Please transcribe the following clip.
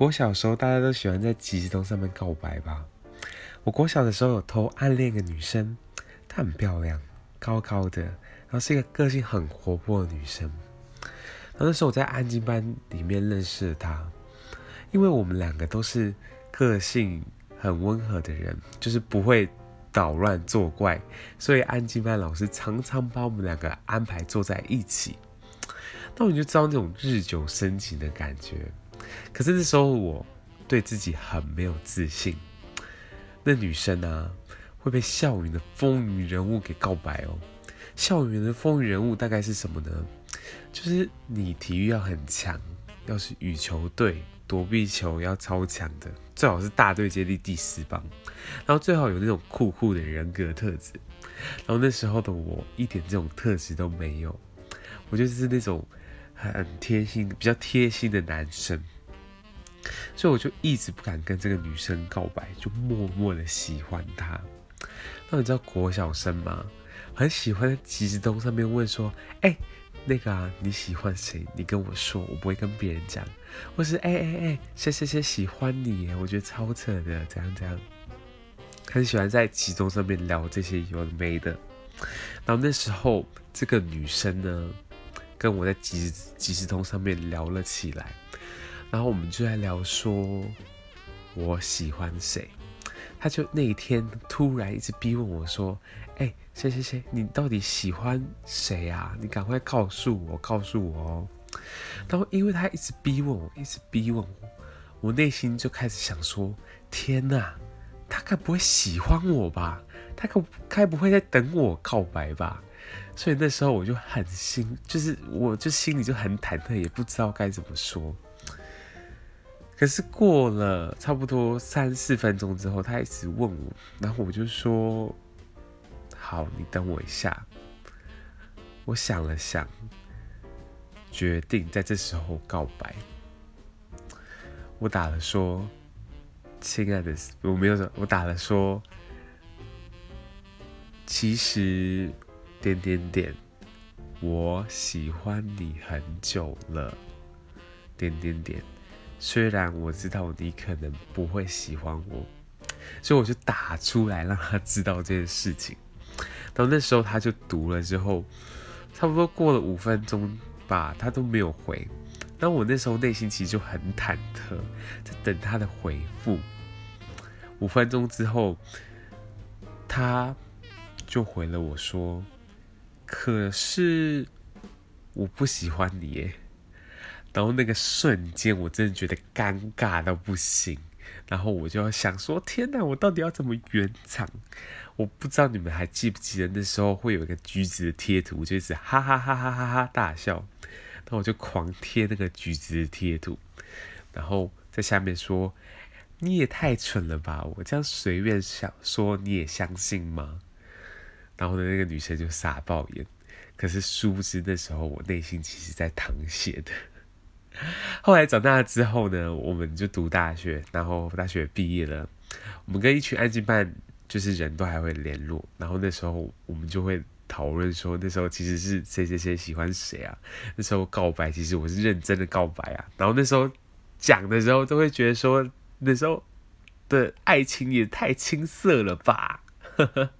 国小时候，大家都喜欢在即时通上面告白吧？我国小的时候有偷暗恋一个女生，她很漂亮，高高的，然后是一个个性很活泼的女生。然后那时候我在安静班里面认识了她，因为我们两个都是个性很温和的人，就是不会捣乱作怪，所以安静班老师常常把我们两个安排坐在一起。那我就知道那种日久生情的感觉。可是那时候我对自己很没有自信。那女生啊，会被校园的风云人物给告白哦。校园的风云人物大概是什么呢？就是你体育要很强，要是羽球队躲避球要超强的，最好是大队接力第四棒，然后最好有那种酷酷的人格特质。然后那时候的我一点这种特质都没有，我就是那种很贴心、比较贴心的男生。所以我就一直不敢跟这个女生告白，就默默的喜欢她。那你知道国小生吗？很喜欢在即时通上面问说：“哎、那个啊，你喜欢谁？你跟我说，我不会跟别人讲。”或是“哎哎哎，谁谁谁喜欢你？我觉得超扯的，怎样怎样。”很喜欢在即时通上面聊这些有的没的。然后那时候这个女生呢，跟我在即时即时通上面聊了起来。然后我们就在聊说，我喜欢谁？他就那一天突然一直逼问我说：“哎，谁谁谁，你到底喜欢谁啊？你赶快告诉我，告诉我哦！”然后因为他一直逼问我，一直逼问我，我内心就开始想说：“天哪，他该不会喜欢我吧？他该该不会在等我告白吧？”所以那时候我就很心，就是我就心里就很忐忑，也不知道该怎么说。可是过了差不多三四分钟之后，他一直问我，然后我就说：“好，你等我一下。”我想了想，决定在这时候告白。我打了说：“亲爱的，我没有说，我打了说，其实点点点，我喜欢你很久了，点点点。”虽然我知道你可能不会喜欢我，所以我就打出来让他知道这件事情。到那时候他就读了之后，差不多过了五分钟吧，他都没有回。那我那时候内心其实就很忐忑，在等他的回复。五分钟之后，他就回了我说：“可是我不喜欢你耶。”然后那个瞬间，我真的觉得尴尬到不行。然后我就想说：天哪，我到底要怎么圆场？我不知道你们还记不记得那时候会有一个橘子的贴图，就是哈哈哈哈哈哈大笑。那我就狂贴那个橘子的贴图，然后在下面说：你也太蠢了吧！我这样随便想说，你也相信吗？然后呢，那个女生就傻爆眼。可是殊不知那时候我内心其实在淌血的。后来长大了之后呢，我们就读大学，然后大学毕业了，我们跟一群安静班就是人都还会联络，然后那时候我们就会讨论说，那时候其实是谁谁谁喜欢谁啊，那时候告白其实我是认真的告白啊，然后那时候讲的时候都会觉得说，那时候的爱情也太青涩了吧。